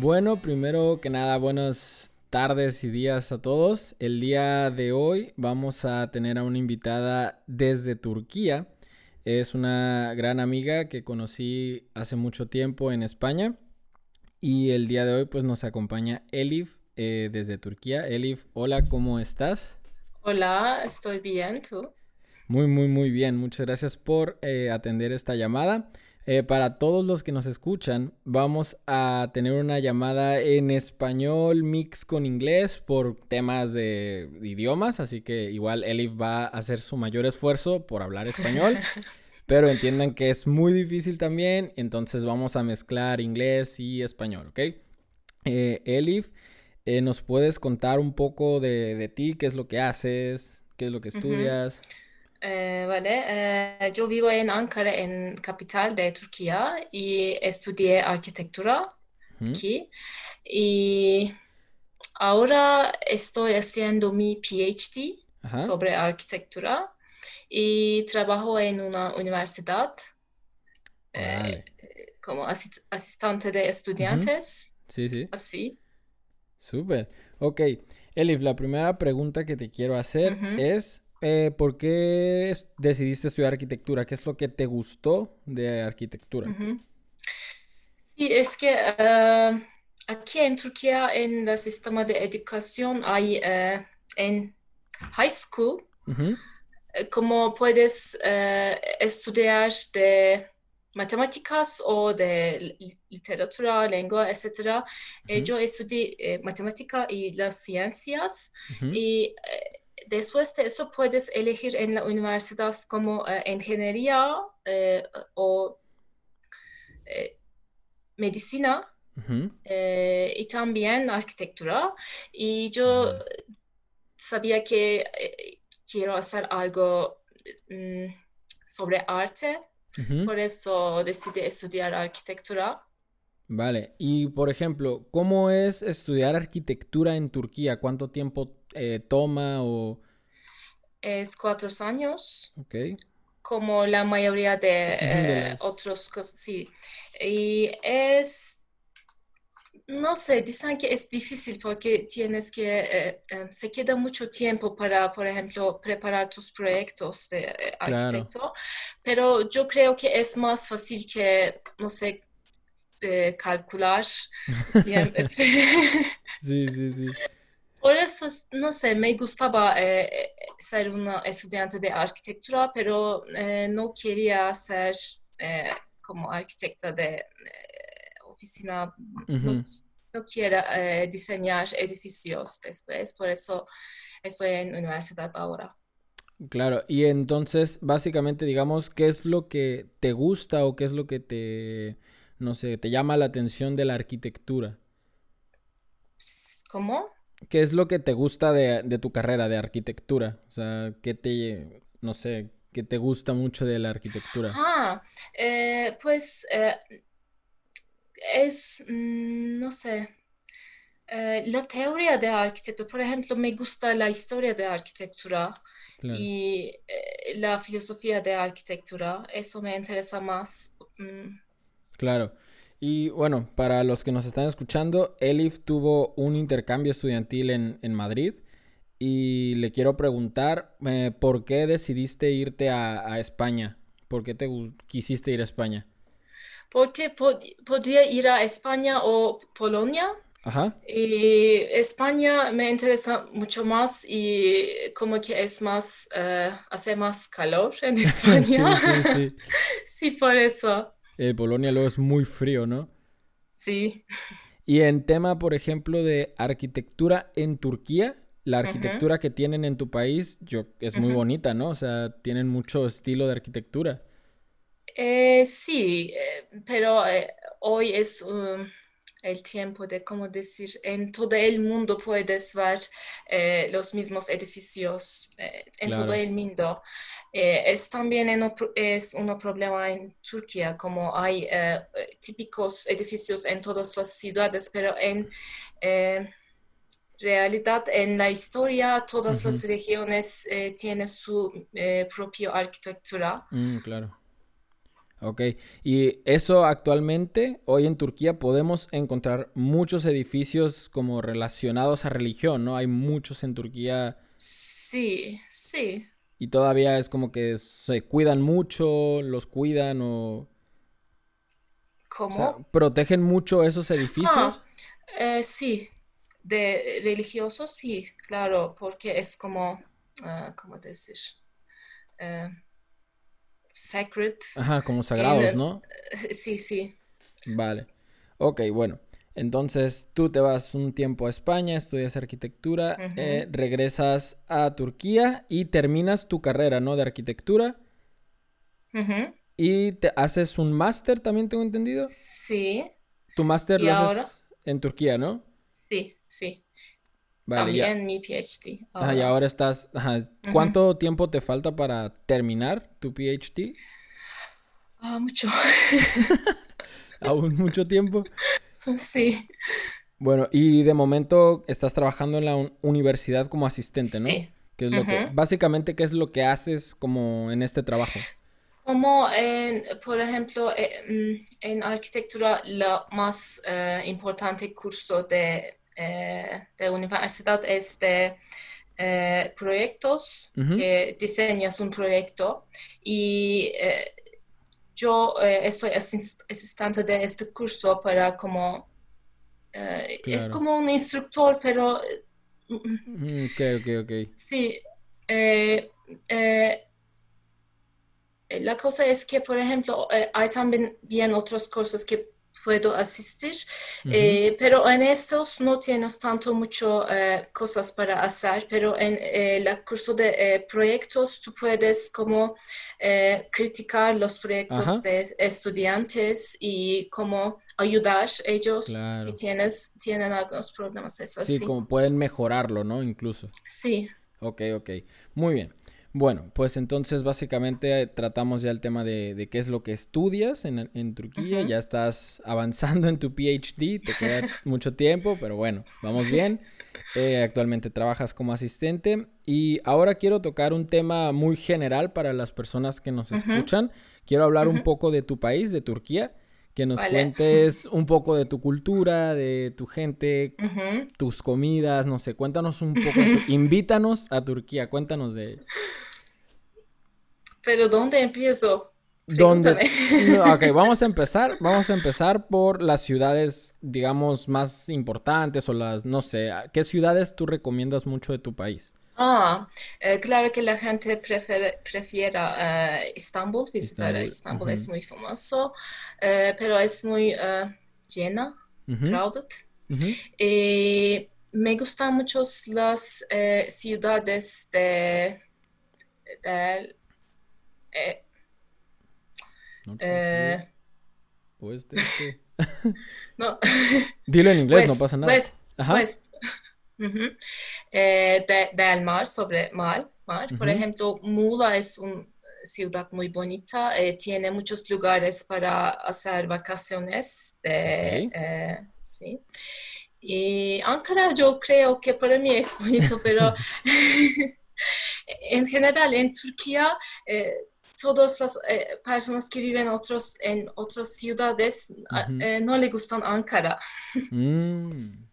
Bueno, primero que nada, buenas tardes y días a todos. El día de hoy vamos a tener a una invitada desde Turquía. Es una gran amiga que conocí hace mucho tiempo en España. Y el día de hoy pues nos acompaña Elif eh, desde Turquía. Elif, hola, ¿cómo estás? Hola, estoy bien, ¿tú? Muy, muy, muy bien. Muchas gracias por eh, atender esta llamada. Eh, para todos los que nos escuchan, vamos a tener una llamada en español mix con inglés por temas de idiomas, así que igual Elif va a hacer su mayor esfuerzo por hablar español, pero entiendan que es muy difícil también, entonces vamos a mezclar inglés y español, ¿ok? Eh, Elif, eh, ¿nos puedes contar un poco de, ti? ¿Qué es lo que haces? ¿Qué es lo que estudias? Eh, vale, eh, yo vivo en Ankara, en capital de Turquía, y estudié arquitectura aquí. Y ahora estoy haciendo mi PhD sobre arquitectura y trabajo en una universidad eh, como asistente de estudiantes. Sí, sí. Así. Súper. Ok. Elif, la primera pregunta que te quiero hacer es eh, ¿por qué decidiste estudiar arquitectura? ¿Qué es lo que te gustó de arquitectura? Sí, es que uh, aquí en Turquía, en el sistema de educación, hay uh, en high school, como puedes estudiar de matemáticas o de literatura, lengua, etc. yo estudié matemática y las ciencias y después de eso puedes elegir en la universidad como eh, ingeniería eh, o eh, medicina y también arquitectura. Y yo sabía que quiero hacer algo mm, sobre arte, por eso decidí estudiar arquitectura. Vale, y por ejemplo, ¿cómo es estudiar arquitectura en Turquía? ¿Cuánto tiempo eh, toma o...? Es cuatro años. Ok. Como la mayoría de, eh, otros cosas, sí. Y es, no sé, dicen que es difícil porque tienes que, eh, se queda mucho tiempo para, por ejemplo, preparar tus proyectos de arquitecto, pero yo creo que es más fácil que, no sé, calcular siempre. sí, sí, sí. Por eso, no sé, me gustaba eh, eh, ser una estudiante de arquitectura, pero eh, no quería ser como arquitecta de oficina. No, no quiero diseñar edificios después, por eso estoy en universidad ahora. Claro, y entonces, básicamente, digamos, ¿qué es lo que te gusta o qué es lo que te, no sé, te llama la atención de la arquitectura? ¿Cómo? ¿Qué es lo que te gusta de, tu carrera de arquitectura? O sea, ¿qué te, no sé, qué te gusta mucho de la arquitectura? Ah, eh, pues eh, es, mm, no sé, eh, la teoría de arquitectura, por ejemplo, me gusta la historia de arquitectura y la filosofía de arquitectura, eso me interesa más. Mm. Claro. Y bueno, para los que nos están escuchando, Elif tuvo un intercambio estudiantil en, Madrid y le quiero preguntar eh, por qué decidiste irte a, España, por qué te quisiste ir a España. Porque podría ir a España o Polonia. Ajá. Y España me interesa mucho más y como que es más, eh, hace más calor en España. sí, sí, sí. sí, por eso. Eh, Polonia luego es muy frío, ¿no? Sí. Y en tema, por ejemplo, de arquitectura en Turquía, la arquitectura que tienen en tu país yo, es muy bonita, ¿no? O sea, tienen mucho estilo de arquitectura. Eh, sí, eh, pero hoy es um, el tiempo de, ¿cómo decir? En todo el mundo puedes ver los mismos edificios, en todo el mundo. Eh, es también es un problema en Turquía, como hay eh, típicos edificios en todas las ciudades, pero en eh, realidad, en la historia, todas las regiones tienen su propia arquitectura. Mm, claro. Ok, y eso actualmente, hoy en Turquía podemos encontrar muchos edificios como relacionados a religión, ¿no? Hay muchos en Turquía Sí, sí. y todavía es como que se cuidan mucho, los cuidan o, o sea, ¿Cómo? protegen mucho esos Ah, edificios. eh, sí, de religioso, sí, claro, porque es como, ah, ¿cómo decir? Eh, sacred. Ajá, como sagrados, eh, ¿no? sí, sí. Vale. Ok, bueno. Entonces tú te vas un tiempo a España, estudias arquitectura, eh, regresas a Turquía y terminas tu carrera, ¿no? De arquitectura ujú, y te haces un máster, también tengo entendido. Sí. Tu máster lo ahora, haces en Turquía, ¿no? sí, sí. Vale, ya. También mi PhD Ajá, y ahora. estás... ajá. ¿Cuánto tiempo te falta para terminar tu PhD? Ah, mucho. Aún mucho tiempo. Sí, Bueno, y de momento estás trabajando en la un- universidad como asistente, ¿no? sí. ¿Qué es lo que, básicamente, qué es lo que haces como en este trabajo? Como en, por ejemplo, eh, mm, en arquitectura, lo más eh, importante curso de, de universidad es de eh, proyectos, que diseñas un proyecto y eh, yo eh, estoy asis- asistente de este curso para como, eh, es como un instructor, pero eh, mm, Ok, ok, ok. sí. eh, eh, eh, La cosa es que, por ejemplo, eh, hay también bien otros cursos que puedo asistir, eh, pero en estos no tienes tanto mucho eh, cosas para hacer, pero en eh, el curso de eh, proyectos tú puedes como eh, criticar los proyectos Ajá, de estudiantes y como ayudar ellos si tienes, tienen algunos problemas, es Sí, así. como pueden mejorarlo, ¿no? Incluso. Sí. Ok, ok. Muy bien. Bueno, pues entonces básicamente eh, tratamos ya el tema de, de qué es lo que estudias en, en Turquía. Ujú. Ya estás avanzando en tu PhD, te queda mucho tiempo, pero bueno, vamos bien. Eh, actualmente trabajas como asistente y ahora quiero tocar un tema muy general para las personas que nos escuchan. Quiero hablar un poco de tu país, de Turquía, que nos Vale. cuentes un poco de tu cultura, de tu gente, tus comidas, no sé, cuéntanos un poco tu... Invítanos a Turquía, cuéntanos de... Pero ¿dónde empiezo? ¿Dónde? No, ok, vamos a empezar, vamos a empezar por las ciudades, digamos, más importantes o las, no sé, ¿qué ciudades tú recomiendas mucho de tu país? Ah, eh, claro que la gente prefiere, prefiera eh, Estambul, visitar a Estambul. Estambul es muy famoso, eh, pero es muy eh, llena, ujú, crowded. ujú. Y me gustan mucho las ciudades de, eh, Norte, oeste, este. no, Dilo en inglés, no pasa nada. West, Ajá. West. Eh, de- del mar, sobre mar, mar. Por ejemplo, Mula es una ciudad muy bonita, eh, tiene muchos lugares para hacer vacaciones de, eh, sí. Y Ankara yo creo que para mí es bonito, pero en general en Turquía eh, todas las eh, personas que viven otros, en otras ciudades eh, no le gustan Ankara. mm,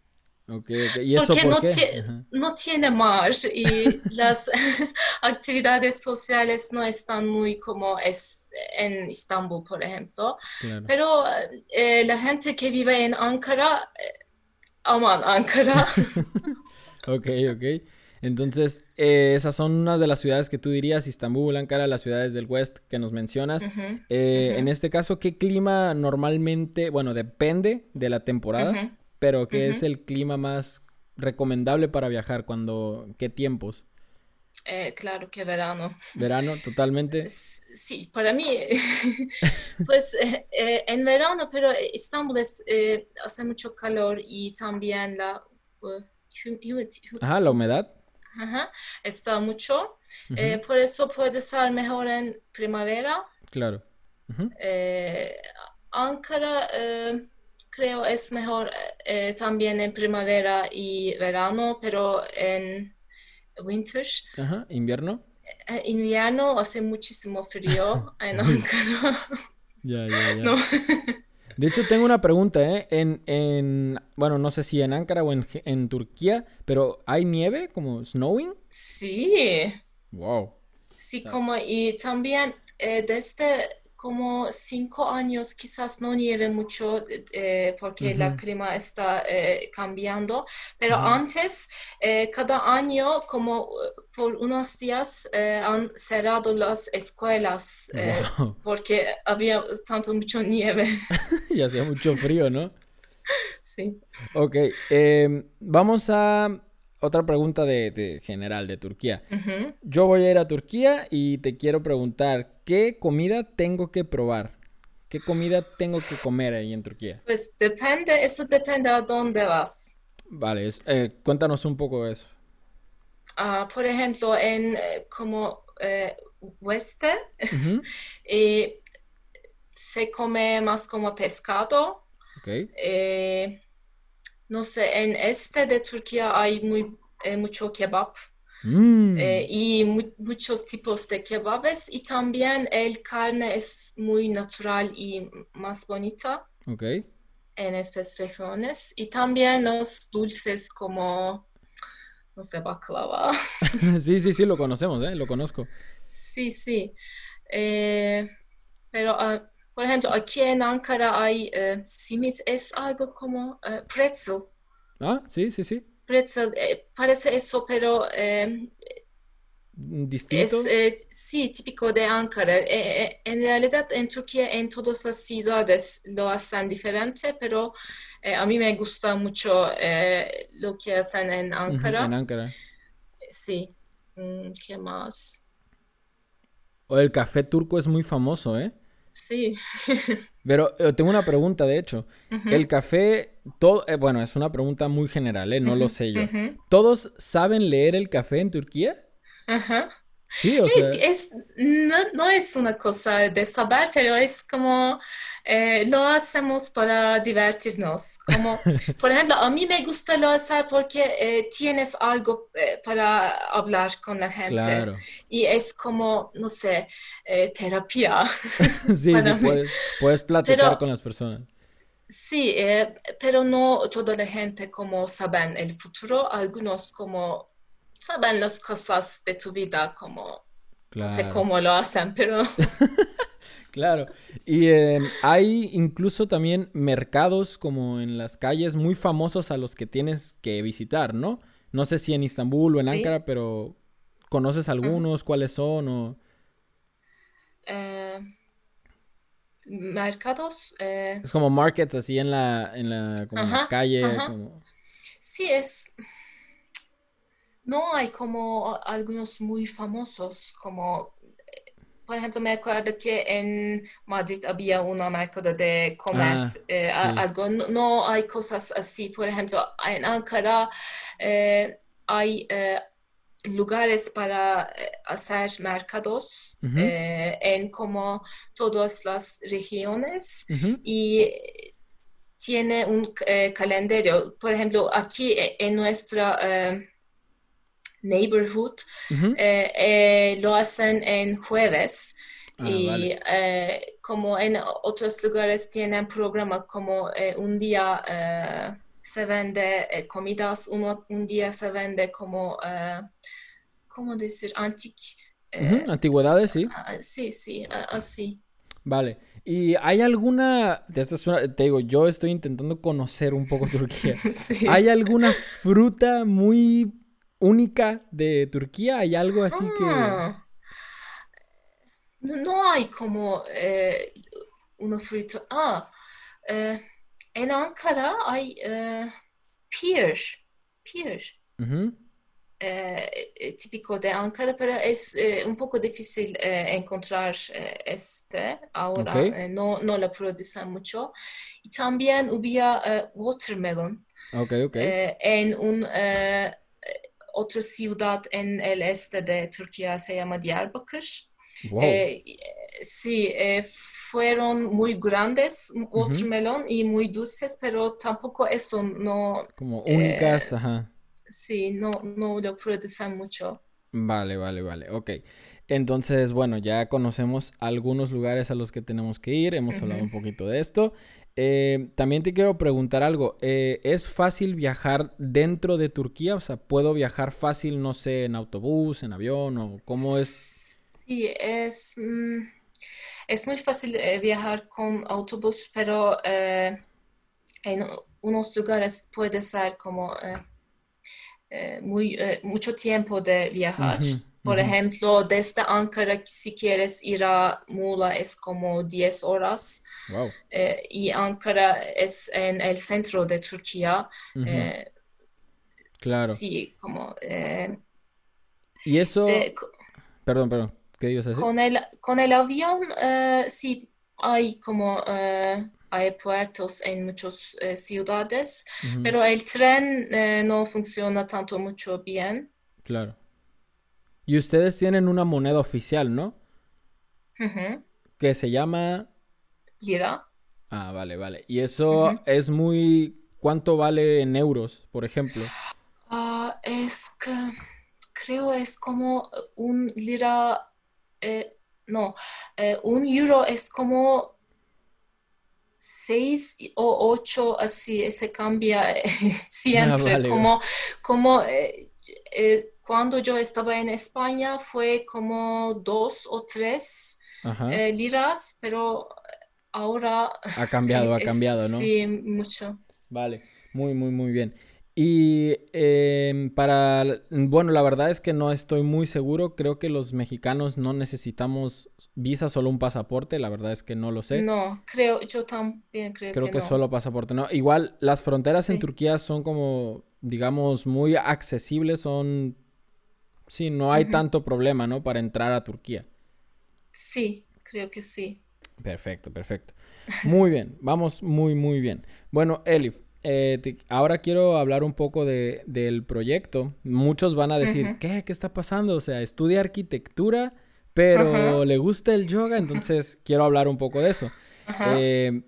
ok, ok. ¿Y eso Porque por no, qué? no tiene mar y las actividades sociales no están muy como es en Estambul, por ejemplo. claro. Pero eh, la gente que vive en Ankara, aman Ankara. Ok, ok. Entonces, eh, esas son unas de las ciudades que tú dirías, Istambul, Ankara, las ciudades del West que nos mencionas. Eh, en este caso, ¿qué clima normalmente, bueno, depende de la temporada, pero qué es el clima más recomendable para viajar? Cuando, ¿qué tiempos? Eh, claro que verano. Verano, totalmente. Sí, para mí, pues eh, eh, en verano, pero Estambul es, hace mucho calor y también la uh, hum- Ajá, la hu- humedad. ajá, está mucho. Por eso puede ser mejor en primavera. claro. Eh, Ankara, creo es mejor eh, también en primavera y verano, pero en winter. Ajá, invierno. Eh, invierno hace muchísimo frío en Ankara. Ya, ya, ya. No. De hecho, tengo una pregunta, ¿eh? En, en, bueno, no sé si en Ankara o en, en Turquía, pero ¿hay nieve como snowing? Sí. Wow. Sí, Sa- como y también eh, desde como cinco años quizás no nieve mucho eh, porque la clima está eh, cambiando, pero antes eh, cada año como eh, por unos días eh, han cerrado las escuelas eh, Wow. porque había tanto mucho nieve. Y hacía mucho frío, ¿no? Sí. Ok, em, vamos a otra pregunta de, de general de Turquía. Yo voy a ir a Turquía y te quiero preguntar, ¿qué comida tengo que probar? ¿Qué comida tengo que comer ahí en Turquía? Pues depende, eso depende a dónde vas. Vale, es- eh, cuéntanos un poco de eso. Ah, por ejemplo, en eh, como eh, oeste eh, se come más como pescado. Ok. No sé, en este de Turquía hay muy, eh, mucho kebab Mm, eh, y mu- muchos tipos de kebabes y también el carne es muy natural y más bonita ok. en estas regiones y también los dulces como, no sé, baklava. Sí, sí, sí, lo conocemos, ¿eh? Lo conozco. Sí, sí. Eh, pero, ah, por ejemplo, aquí en Ankara hay eh, es algo como eh, pretzel. Ah, sí, sí, sí. Pretzel, eh, parece eso, pero es Distinto. eh, sí típico de Ankara. Eh, en realidad, en Turquía, en todas las ciudades lo hacen diferente, pero a mí me gusta mucho lo que hacen en Ankara. en Ankara. Sí. Mm, ¿qué más? O el café turco es muy famoso, ¿eh? Sí. Pero eh, tengo una pregunta, de hecho. El café, todo, eh, bueno, es una pregunta muy general, ¿eh? No lo sé yo. ¿Todos saben leer el café en Turquía? Ajá. Sí, o Eh, sea, Es, no, no es una cosa de saber, pero es como eh, lo hacemos para divertirnos. Como, por ejemplo, a mí me gusta lo hacer porque eh, tienes algo eh, para hablar con la gente claro. y es como, no sé, terapia Sí, sí, puedes, puedes platicar Pero con las personas. sí, pero no toda la gente como saben el futuro, algunos como saben las cosas de tu vida, como no sé cómo lo hacen, pero... claro. Y eh, hay incluso también mercados como en las calles muy famosos a los que tienes que visitar, ¿no? No sé si en Istambul o en Sí. Ankara, pero ¿conoces algunos? ¿Cuáles son? O... Eh, mercados. eh, Es como markets así en la, en la, como en la ajá, calle, como... Sí, es. No hay como algunos muy famosos, como, por ejemplo, me acuerdo que en Madrid había una mercado de comercio, Ah, eh, sí. algo. No, no hay cosas así. Por ejemplo, en Ankara eh, hay eh, lugares para hacer mercados en como todas las regiones y tiene un calendario. Por ejemplo, aquí en nuestra neighborhood eh, eh, lo hacen en jueves Ah, y vale. eh, como en otros lugares tienen programa como un día se vende comidas, uno- un día se vende como, ¿cómo decir? Antic. Antigüedades, sí. ah, sí, sí, ah, así. Vale. ¿Y hay alguna, esta es una- te digo, yo estoy intentando conocer un poco Turquía. Sí. ¿Hay alguna fruta muy única de Turquía? ¿Hay algo así que... Ah, no, no hay como eh, una fruta. Ah, eh, en Ankara hay eh, pear, pear, Ujú, eh, eh, típico de Ankara, pero es eh, un poco difícil eh, encontrar eh, este ahora, eh, no, no lo producen mucho. Y también había watermelon ok, ok. eh, en un otra ciudad en el este de Turquía, se llama Diyarbakır. Wow. Eh, sí, eh, fueron muy grandes, watermelon, y muy dulces, pero tampoco eso no, Como únicas, eh, ajá. sí, no, no lo producen mucho. Vale, vale, vale, ok. Entonces, bueno, ya conocemos algunos lugares a los que tenemos que ir, hemos hablado un poquito de esto. Eh, también te quiero preguntar algo, eh, ¿es fácil viajar dentro de Turquía? O sea, ¿puedo viajar fácil, no sé, en autobús, en avión o cómo es? Sí, es, mm, es muy fácil eh, viajar con autobús, pero en unos lugares puede ser como muy, mucho tiempo de viajar. Por ejemplo, desde Ankara, si quieres ir a Muğla, es como 10 horas. Wow. Eh, y Ankara es en el centro de Turquía. Eh, claro. Sí, como... Eh, y eso... perdón, perdón. ¿Qué ibas a decir? Con el, con el avión, sí, hay como aeropuertos en muchas ciudades, pero el tren no funciona tanto mucho bien. Claro. Y ustedes tienen una moneda oficial, ¿no? Que se llama... Lira. Ah, vale, vale. Y eso es muy... ¿Cuánto vale en euros, por ejemplo? Ah, es que creo es como un lira... Eh, no, eh, un euro es como seis o ocho, así se cambia siempre, ah, como, como eh, cuando yo estaba en España fue como dos o tres eh, liras, pero ahora... Ha cambiado, ha cambiado, ¿no? Sí, mucho. Vale, muy, muy, muy bien. Y em, para, bueno, la verdad es que no estoy muy seguro. Creo que los mexicanos no necesitamos visa, solo un pasaporte. La verdad es que no lo sé. No, creo, yo también creo, creo que, que solo pasaporte. No, igual las fronteras en Turquía son como, digamos, muy accesibles. Son Sí, no hay tanto problema, ¿no? Para entrar a Turquía. Sí, creo que sí. Perfecto, perfecto. Muy bien, vamos muy, muy bien. Bueno, Elif, eh, ahora quiero hablar un poco de, del proyecto. Muchos van a decir, ¿qué? ¿Qué está pasando? O sea, estudia arquitectura, pero le gusta el yoga, entonces quiero hablar un poco de eso. Eh,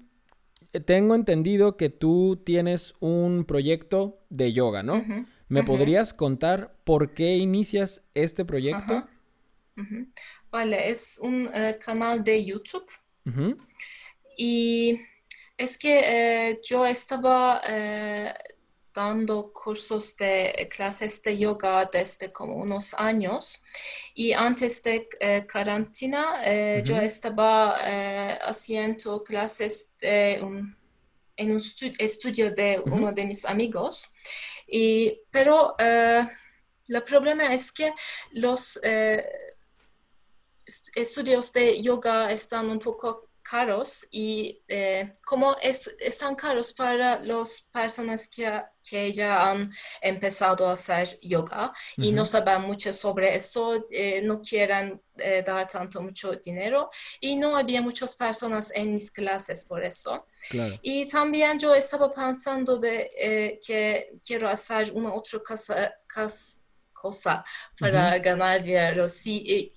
tengo entendido que tú tienes un proyecto de yoga, ¿no? ¿Me podrías contar por qué inicias este proyecto? Vale, es un eh, canal de YouTube. Y es que eh, yo estaba eh, dando cursos de clases de yoga desde como unos años. Y antes de cuarentena, yo estaba haciendo clases en un estudio de uno de mis amigos. Y, pero el eh, problema es que los eh, estudios de yoga están un poco caros y eh, como es, están caros para las personas que, que, ya han empezado a hacer yoga y no saben mucho sobre eso, eh, no quieren eh, dar tanto mucho dinero y no había muchas personas en mis clases por eso. Y también yo estaba pensando de que quiero hacer una otra cosa, cosa para ganar dinero. Sí,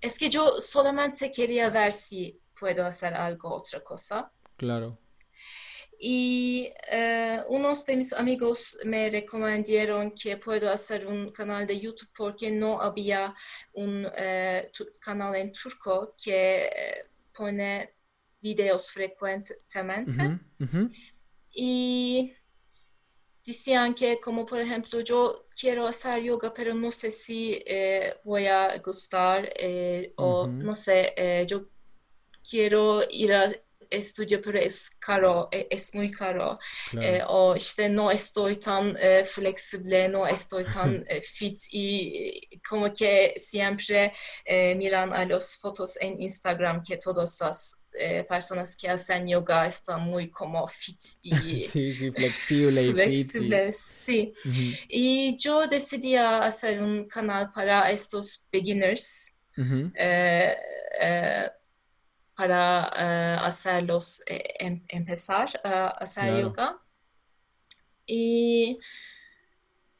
es que yo solamente quería ver si puedo hacer algo, otra cosa. Claro. Y eh, unos de mis amigos me recomendaron que puedo hacer un canal de YouTube porque no había un eh, canal en turco que eh, pone videos frecuentemente. Y decían que como por ejemplo yo quiero hacer yoga pero no sé si voy a gustar o no sé, yo quiero ir a estudio pero es caro, e, es muy caro. Eh, o işte no estoy tan eh, flexible, no estoy tan eh, fit y como que siempre miran a los fotos en Instagram que todas las personas que hacen yoga están muy como fit y sí, sí, flexible y flexible, sí. Y yo decidí hacer un canal para estos beginners para uh, hacerlos eh, em empezar a hacer claro. yoga. Y,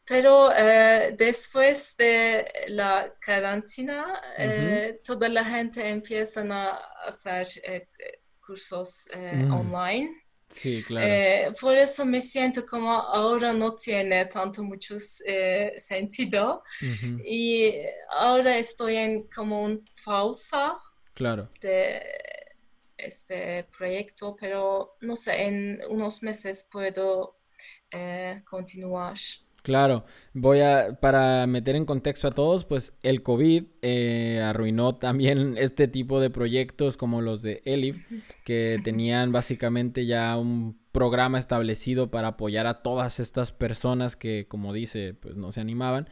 pero uh, después de la cuarentena, uh -huh. toda la gente empieza a hacer cursos -huh. online. Sí, claro. Eh, por eso me siento como ahora no tiene tanto mucho eh, sentido y ahora estoy en como un pausa Claro. de este proyecto, pero no sé, en unos meses puedo eh, continuar. Claro, voy a, para meter en contexto a todos, pues el COVID eh, arruinó también este tipo de proyectos como los de Elif, que tenían básicamente ya un programa establecido para apoyar a todas estas personas que, como dice, pues no se animaban.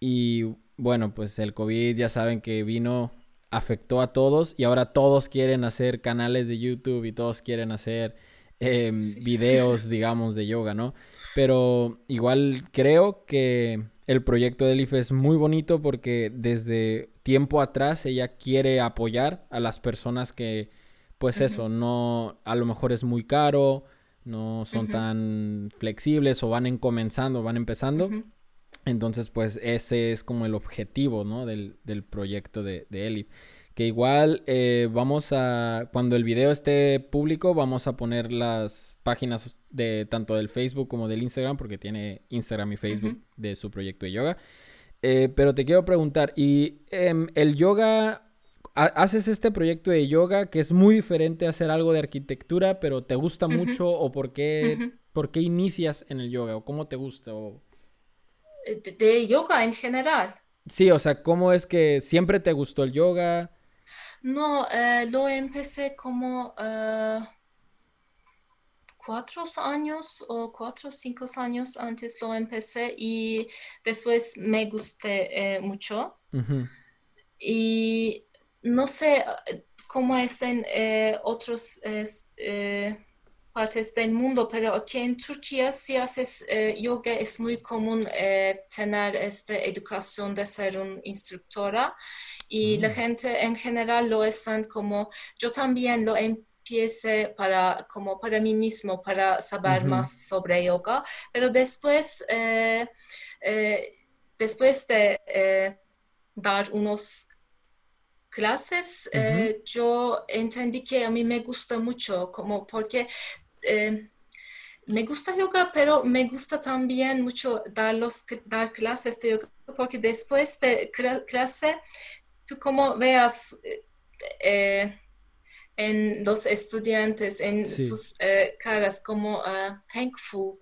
Y bueno, pues el COVID ya saben que vino, afectó a todos y ahora todos quieren hacer canales de YouTube y todos quieren hacer em, Sí. videos, digamos, de yoga, ¿no? Pero igual creo que el proyecto de Elif es muy bonito porque desde tiempo atrás ella quiere apoyar a las personas que, pues eso, no, a lo mejor es muy caro, no son tan flexibles o van en comenzando, van empezando. Entonces, pues ese es como el objetivo, ¿no? Del, del proyecto de, de Elif. Que igual eh, vamos a, cuando el video esté público, vamos a poner las páginas de tanto del Facebook como del Instagram, porque tiene Instagram y Facebook de su proyecto de yoga. Eh, pero te quiero preguntar, ¿y em, el yoga, ha- haces este proyecto de yoga que es muy diferente a hacer algo de arquitectura, pero te gusta mucho o por qué, por qué inicias en el yoga o cómo te gusta o... De, de yoga en general. Sí, o sea, ¿cómo es que siempre te gustó el yoga? No, eh, lo empecé como eh, cuatro años o cuatro o cinco años antes lo empecé y después me gusté eh, mucho. Y no sé eh, cómo es en eh, otras partes del mundo, pero aquí en Turquía si haces eh, yoga. Es muy común eh, tener esta educación de ser una instructora. Y la mm, gente en general lo están como, yo también lo empiece para, como para mí mismo, para saber más sobre yoga, pero después, eh, después de dar unos clases, eh, yo entendí que a mí me gusta mucho, como porque eh, me gusta yoga, pero me gusta también mucho dar, los, dar clases de yoga, porque después de cla- clase, tú como veas eh, eh, en los estudiantes, en Sí, sus eh, caras, como ah, thankful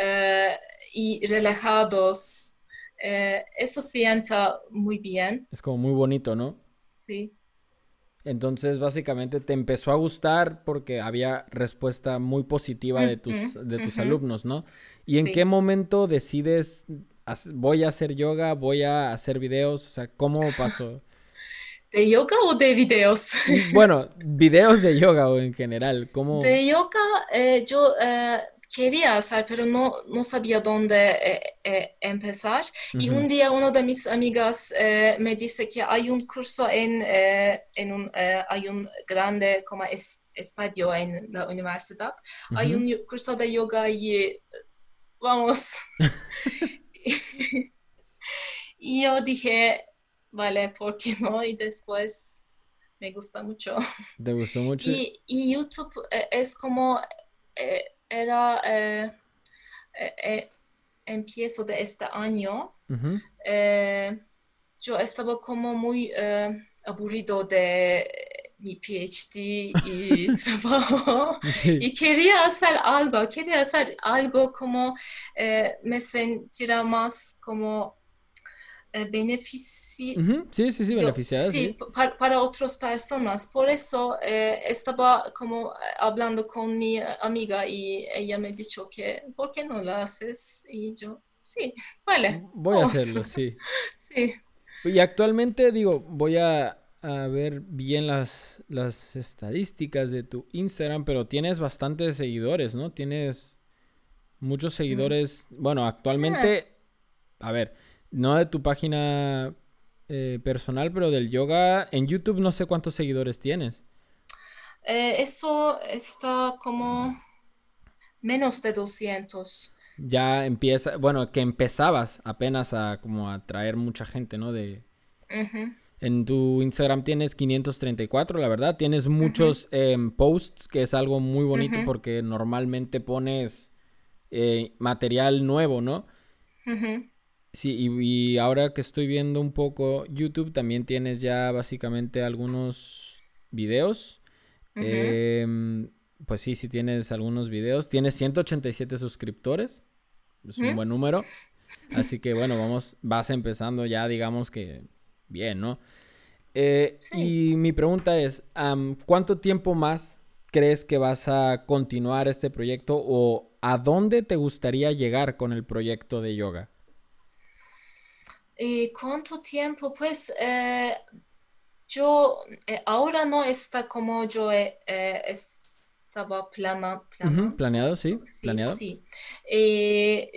eh, y relajados, eso sienta muy bien, Es como muy bonito, ¿no? sí. Entonces, básicamente te empezó a gustar porque había respuesta muy positiva de tus, de tus alumnos, ¿no? ¿Y en qué momento decides, "Haz- voy a hacer yoga, voy a hacer videos? O sea, ¿cómo pasó? ¿De yoga o de videos? Bueno, videos de yoga o en general, ¿cómo? De yoga eh, yo eh, quería hacer, pero no, no sabía dónde eh, eh, empezar. Y Ujú, un día una de mis amigas eh, me dice que hay un curso en, eh, en un, eh, hay un grande como es- estadio en la universidad. Hay ujú. un yo- curso de yoga y eh, vamos. Y yo dije, vale, ¿por qué no? Y después me gusta mucho. ¿Te gustó mucho? Y, y YouTube es como, eh, era, eh, eh, eh, empiezo de este año, Ujú, eh, yo estaba como muy eh, aburrido de mi PhD y trabajo. Sí. y quería hacer algo, quería hacer algo como eh, me sentiera más como eh, benefici- Ujú, Sí, sí, sí, yo, beneficiada, sí, sí. pa- para, para otras personas. Por eso eh, estaba como eh, hablando con mi eh, amiga y ella me dijo que, ¿por qué no lo haces? Y yo, sí, vale, Voy a vamos. hacerlo, sí. Sí. Y actualmente, digo, voy a, a ver bien las, las estadísticas de tu Instagram, pero tienes bastantes seguidores, ¿no? Tienes muchos Mm. seguidores. Bueno, Ah, actualmente, a ver, no de tu página eh, personal, pero del yoga. En YouTube no sé cuántos seguidores tienes. eh, eso está como menos de 200. Ya empieza, bueno, que empezabas apenas a como a atraer mucha gente, ¿no? De. En tu Instagram tienes 534, la verdad. Tienes muchos em, posts, que es algo muy bonito porque normalmente pones eh, material nuevo, ¿no? Sí, y, ahora que estoy viendo un poco YouTube, también tienes ya básicamente algunos videos. Em, pues sí, sí tienes algunos videos. Tienes 187 suscriptores. Es un buen número. Así que bueno, vamos, vas empezando ya, digamos que bien, ¿no? Eh, y mi pregunta es, ¿cuánto tiempo más crees que vas a continuar este proyecto o a dónde te gustaría llegar con el proyecto de yoga? ¿Y cuánto tiempo? Pues eh, yo eh, ahora no está como yo eh, estaba plana, planeado, sí, planeado. Sí.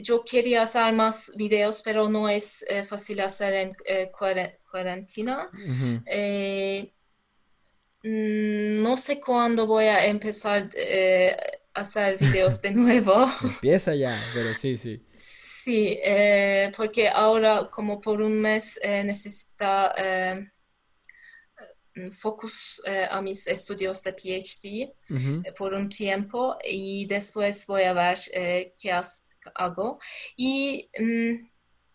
yo quería hacer más videos, pero no es fácil hacer en cuarentena. Mm, no sé cuándo voy a empezar a hacer videos de nuevo. Empieza ya, pero sí, sí. Sí, eh, porque ahora como por un mes eh, necesita eh, focus a mis estudios de PhD por un tiempo y después voy a ver qué hago. Y mm,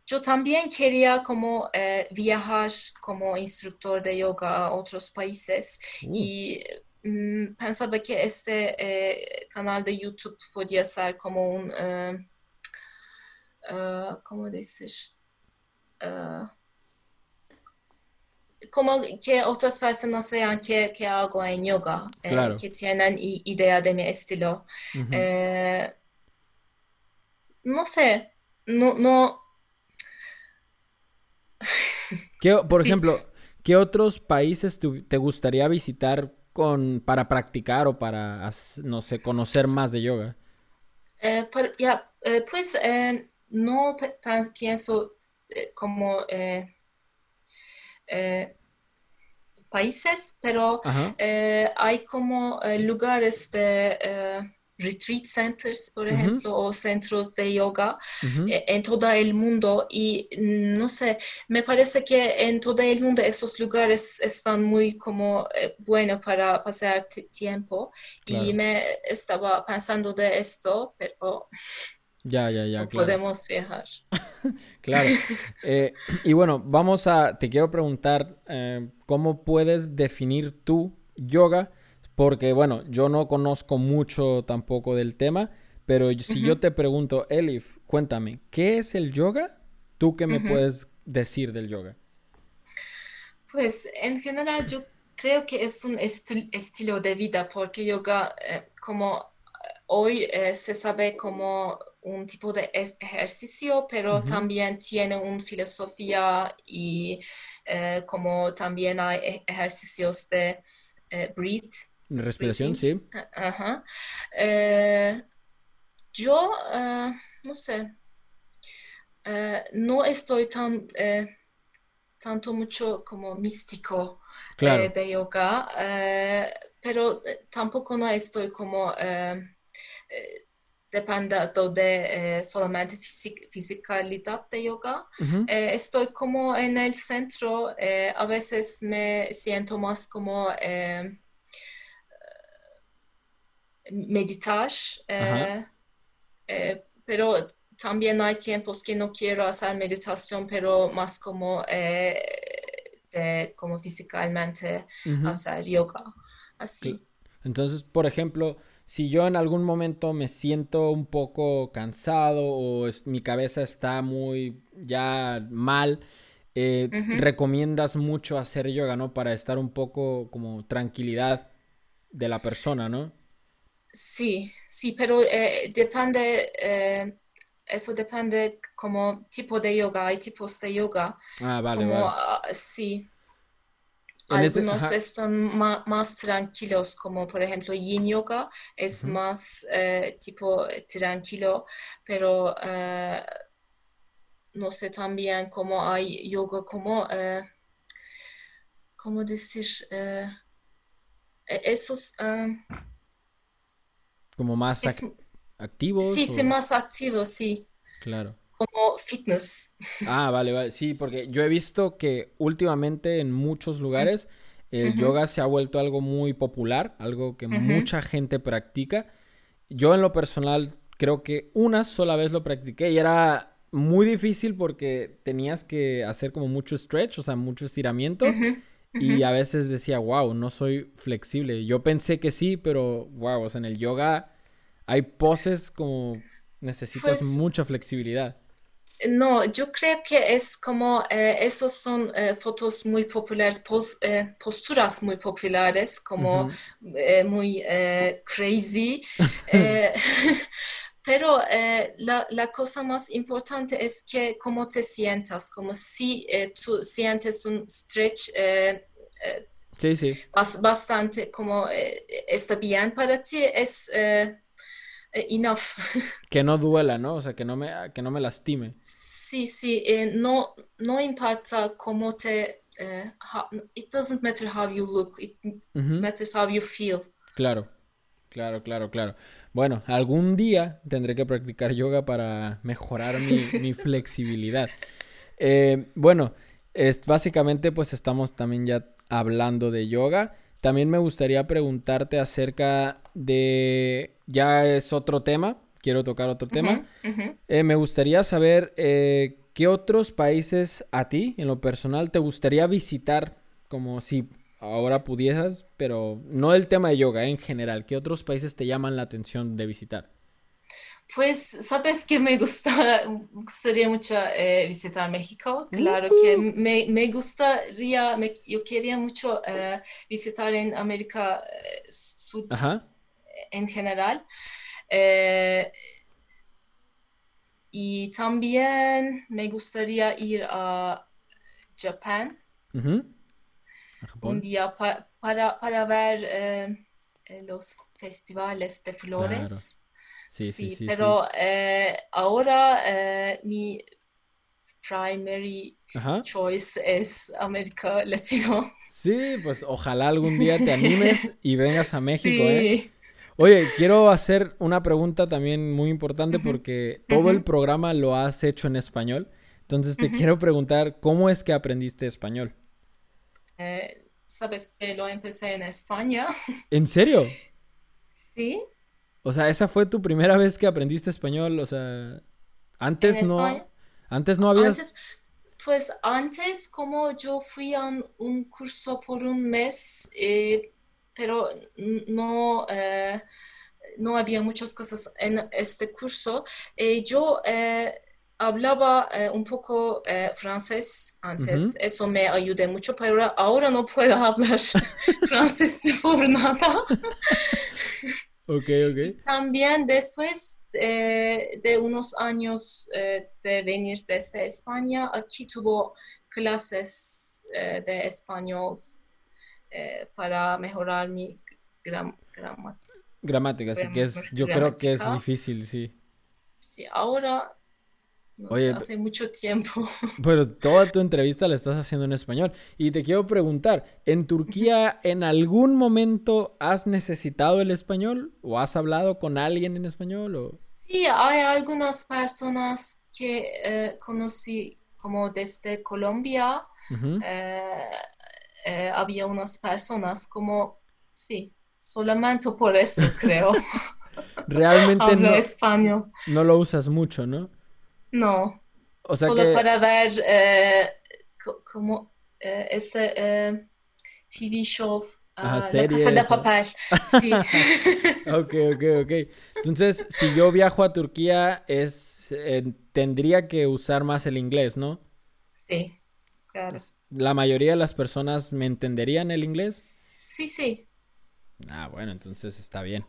yo también quería como viajar como instructor de yoga a otros países uh. y mm, pensaba que este canal de YouTube podía ser como un uh, ¿cómo decir? Uh, como que otras personas vean que, que hago en yoga, eh, claro. eh, que tienen idea de mi estilo. Uh -huh. eh, no sé, no, no. ¿Qué, por sí. ejemplo, ¿qué otros países te, te gustaría visitar con, para practicar o para, no sé, conocer más de yoga? Eh, por, ya, eh, pues eh, no pienso eh, como eh, eh, países, pero hay como lugares de retreat centers, por ejemplo, o centros de yoga en todo el mundo. Y mm, no sé, me parece que en todo el mundo esos lugares están muy como buenos para pasar tiempo. Y me estaba pensando de esto, pero ya, ya, ya, claro. Podemos viajar. claro. Eh, y bueno, vamos a, te quiero preguntar, eh, ¿cómo puedes definir tú yoga? Porque bueno, yo no conozco mucho tampoco del tema, pero si yo te pregunto, Elif, cuéntame, ¿qué es el yoga? ¿Tú qué me puedes decir del yoga? Pues en general yo creo que es un estilo de vida, porque yoga, eh, como hoy se sabe como un tipo de ejercicio, pero también tiene una filosofía y eh, como también hay e-, ejercicios de eh, breathe. Respiración, sí. Ajá. Eh, yo, no sé, no estoy tan, tanto mucho como místico de yoga, pero tampoco no estoy como dependiendo de eh, solamente fisic fisicalidad de yoga. Uh -huh. eh, estoy como en el centro, eh, a veces me siento más como eh, meditar, uh -huh. pero también hay tiempos que no quiero hacer meditación, pero más como, de, como físicamente uh -huh. hacer yoga. Así. Entonces, por ejemplo, si yo en algún momento me siento un poco cansado o es, mi cabeza está muy ya mal, eh, uh -huh. recomiendas mucho hacer yoga, ¿no? Para estar un poco como tranquilidad de la persona, ¿no? Sí, sí, pero eh, depende, eh, eso depende como tipo de yoga, hay tipos de yoga. Ah, vale, como, vale. Uh, sí. Algunos este, están más, más, tranquilos, como por ejemplo Yin Yoga es uh -huh. más eh, tipo tranquilo, pero eh, no sé también cómo hay yoga como, eh, ¿cómo decir? Eh, e-, esos... como más ac es, activos. Sí, o... sí, más activos, sí. Claro. Como fitness. Ah, vale, vale. Sí, porque yo he visto que últimamente en muchos lugares el yoga se ha vuelto algo muy popular, algo que mucha gente practica. Yo en lo personal creo que una sola vez lo practiqué y era muy difícil porque tenías que hacer como mucho stretch, o sea, mucho estiramiento. Y a veces decía, wow, no soy flexible. Yo pensé que sí, pero wow, o sea, en el yoga hay poses como necesitas pues mucha flexibilidad. No, yo creo que es como, eh, esos son eh, fotos muy populares, eh, posturas muy populares, como muy crazy. pero la, la, cosa más importante es que cómo te sientas, como si tú sientes un stretch. sí, sí. bastante como está bien para ti, es eh, enough. Que no duela, ¿no? O sea, que no me, que no me lastime. Sí, sí, eh, no, no importa cómo te... Eh, it doesn't matter how you look, it matters how you feel. Claro, claro, claro, claro. Bueno, algún día tendré que practicar yoga para mejorar mi, mi flexibilidad. bueno, es, básicamente pues estamos también ya hablando de yoga. También me gustaría preguntarte acerca de, ya es otro tema, quiero tocar otro tema. Eh, me gustaría saber eh, qué otros países a ti, en lo personal, te gustaría visitar, como si ahora pudieras, pero no el tema de yoga, en general. ¿Qué otros países te llaman la atención de visitar? Pues, sabes que me gusta, gustaría mucho eh, visitar México. Claro que me, me gustaría, yo quería mucho eh, visitar en América eh, Sur en general. y también me gustaría ir a Japón. Un día para, para ver los festivales de flores. Sí, sí, sí. pero eh, ahora eh, mi primary choice es América Latino. Sí, pues ojalá algún día te animes y vengas a México, ¿eh? Oye, quiero hacer una pregunta también muy importante porque todo el programa lo has hecho en español. Entonces te quiero preguntar, ¿cómo es que aprendiste español? Sabes que lo empecé en España. ¿En serio? Sí. O sea, esa fue tu primera vez que aprendiste español, o sea, antes no, antes no habías... pues antes como yo fui a un, curso por un mes, eh, pero no, eh, no había muchas cosas en este curso. Eh, yo hablaba un poco francés antes, eso me ayudó mucho, pero ahora no puedo hablar francés por nada. Ok, ok. también después eh, de unos años eh, de venir desde España, aquí tuvo clases eh, de español para mejorar mi gramática. Gramática, sí, que es, yo creo que es difícil, sí. Sí, ahora Oye, hace mucho tiempo. Pero toda tu entrevista la estás haciendo en español. Y te quiero preguntar, ¿en Turquía en algún momento has necesitado el español? ¿O has hablado con alguien en español? O... Sí, hay algunas personas que eh, conocí como desde Colombia. Eh, eh, había unas personas como, sí, solamente por eso creo. Realmente no, español. no lo usas mucho, ¿no? No. Solo para ver eh, como eh, ese eh, TV show. Ah, la Casa de Papel. Sí. ok, ok, ok. Entonces, si yo viajo a Turquía, es tendría que usar más el inglés, ¿no? Sí, claro. ¿La mayoría de las personas me entenderían el inglés? Sí, sí. Ah, bueno, entonces está bien.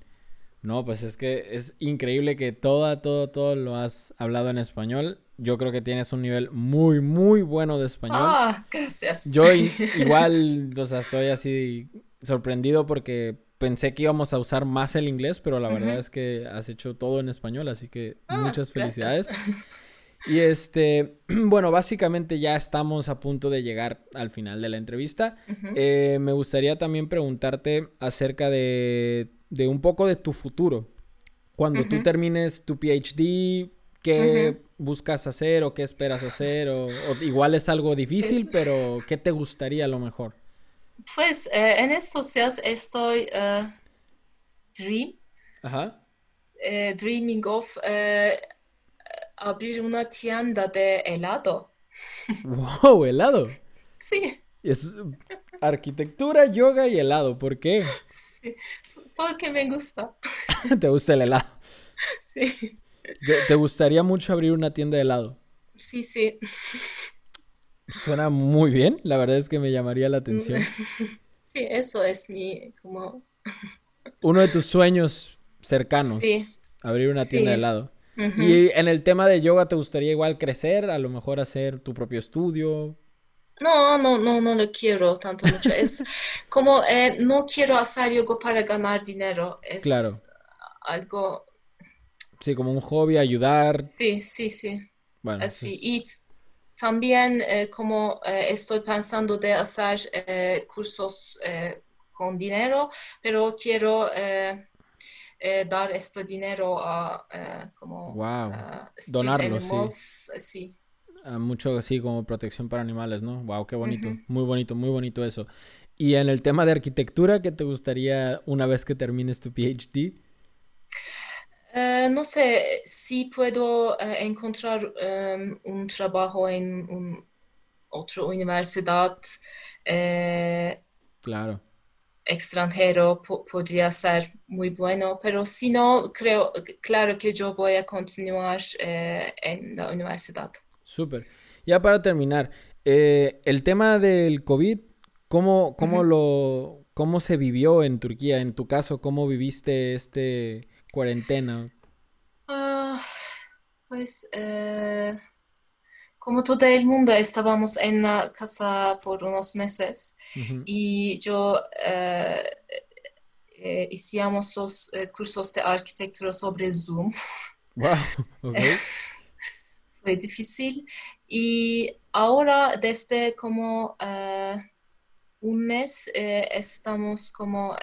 No, pues es que es increíble que todo, todo, todo lo has hablado en español. Yo creo que tienes un nivel muy, muy bueno de español. Ah, gracias. Yo igual, o sea, estoy así sorprendido porque pensé que íbamos a usar más el inglés, pero la verdad es que has hecho todo en español, así que ah, muchas felicidades. Y este, bueno, básicamente ya estamos a punto de llegar al final de la entrevista. Eh, me gustaría también preguntarte acerca de de un poco de tu futuro. Cuando tú termines tu PhD, ¿qué buscas hacer o qué esperas hacer? O, igual es algo difícil, pero ¿qué te gustaría a lo mejor? Pues eh, en estos días estoy uh, dream, eh, dreaming of abrir una tienda de helado. ¡Wow! ¿Helado? Sí. Es arquitectura, yoga y helado. ¿Por qué? Sí, porque me gusta. ¿Te gusta el helado? Sí. ¿Te gustaría mucho abrir una tienda de helado? Sí, sí. Suena muy bien, la verdad es que me llamaría la atención. Sí, eso es mi como uno de tus sueños cercanos. Sí. Abrir una tienda de helado. Y en el tema de yoga, ¿te gustaría igual crecer? A lo mejor hacer tu propio estudio. No, no, no, no lo quiero tanto mucho. Es como eh, no quiero hacer yoga para ganar dinero. Es claro. algo. Sí, como un hobby, ayudar. Sí, sí, sí. Bueno. Así. Y también eh, como eh, estoy pensando de hacer cursos con dinero, pero quiero eh, dar este dinero a eh, como wow. donarlo sí. Mucho así como protección para animales no wow qué bonito muy bonito muy bonito eso. Y en el tema de arquitectura qué te gustaría una vez que termines tu PhD eh, no sé si puedo encontrar em, un trabajo en un, otra universidad claro. extranjero podría ser muy bueno, pero si no, creo, claro que yo voy a continuar eh, en la universidad. Súper. Ya para terminar, eh, el tema del COVID, ¿cómo, cómo lo, ¿cómo se vivió en Turquía? En tu caso, ¿cómo viviste este cuarentena? Ah, pues... Eh, como todo el mundo estábamos en la casa por unos meses y yo eh, eh, hicimos los cursos de arquitectura sobre Zoom. Wow, Fue difícil. Y ahora desde como un mes estamos como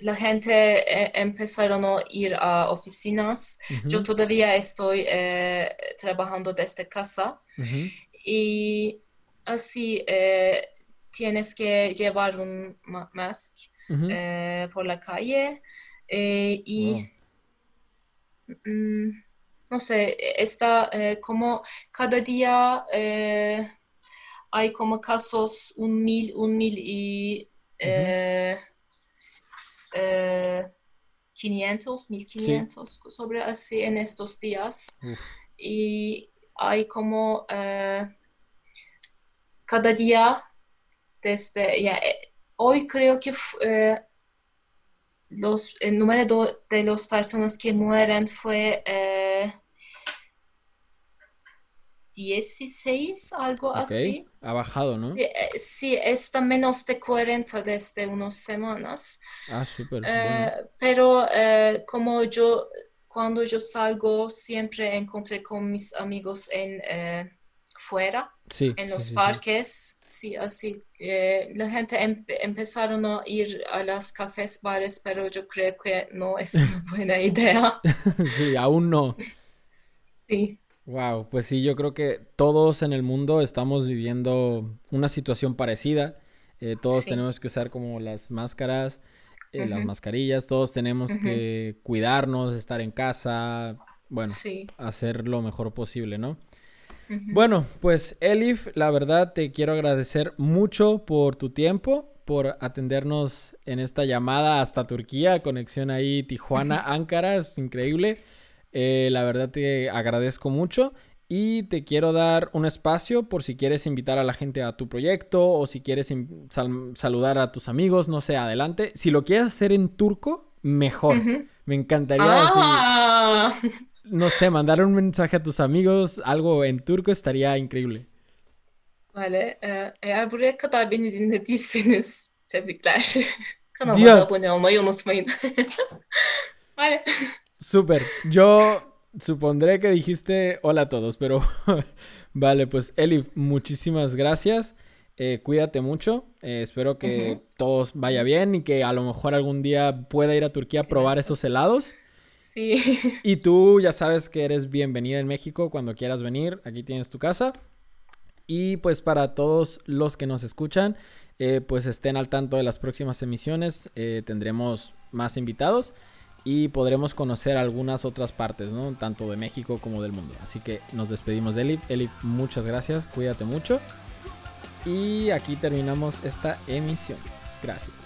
la gente eh, empezaron a ir a oficinas. Yo todavía estoy eh, trabajando desde casa. Y así eh, tienes que llevar un mask por la calle y mm, no sé, está como cada día hay como casos un mil, un mil y 500, 1500 sobre así en estos días. Y hay como eh, cada día desde ya, eh, hoy creo que eh, los, el número de las personas que mueren fue 16, algo así. Ha bajado, ¿no? Eh, sí, está menos de 40 desde unas semanas. Ah, súper. Eh, pero eh, como yo, cuando yo salgo, siempre encontré con mis amigos en fuera, en los parques. Sí, así. la gente empezaron a ir a las cafés, bares, pero yo creo que no es una buena idea. sí, aún no. Sí. Wow, pues sí, yo creo que todos en el mundo estamos viviendo una situación parecida. Eh, todos tenemos que usar como las máscaras, eh, las mascarillas, todos tenemos que cuidarnos, estar en casa, bueno, hacer lo mejor posible, ¿no? Bueno, pues Elif, la verdad te quiero agradecer mucho por tu tiempo, por atendernos en esta llamada hasta Turquía, conexión ahí Tijuana-Ankara, es increíble. Eh, la verdad te agradezco mucho y te quiero dar un espacio por si quieres invitar a la gente a tu proyecto o si quieres saludar a tus amigos, no sé, adelante. Si lo quieres hacer en turco, mejor. Me encantaría ah. No sé, mandar un mensaje a tus amigos, algo en turco estaría increíble. Vale, eh, eğer buraya kadar beni dinlediyseniz tebrikler. Kanalıma da abone olmayı unutmayın. vale. Súper. Yo supondré que dijiste hola a todos, pero vale, pues Elif, muchísimas gracias. Eh, cuídate mucho. Eh, espero que todo vaya bien y que a lo mejor algún día pueda ir a Turquía a probar esos helados. Y tú ya sabes que eres bienvenida en México cuando quieras venir. Aquí tienes tu casa. Y pues para todos los que nos escuchan, eh, pues estén al tanto de las próximas emisiones. Eh, tendremos más invitados y podremos conocer algunas otras partes, ¿no? Tanto de México como del mundo. Así que nos despedimos de Elif. Elif, muchas gracias, cuídate mucho. Y aquí terminamos esta emisión. Gracias.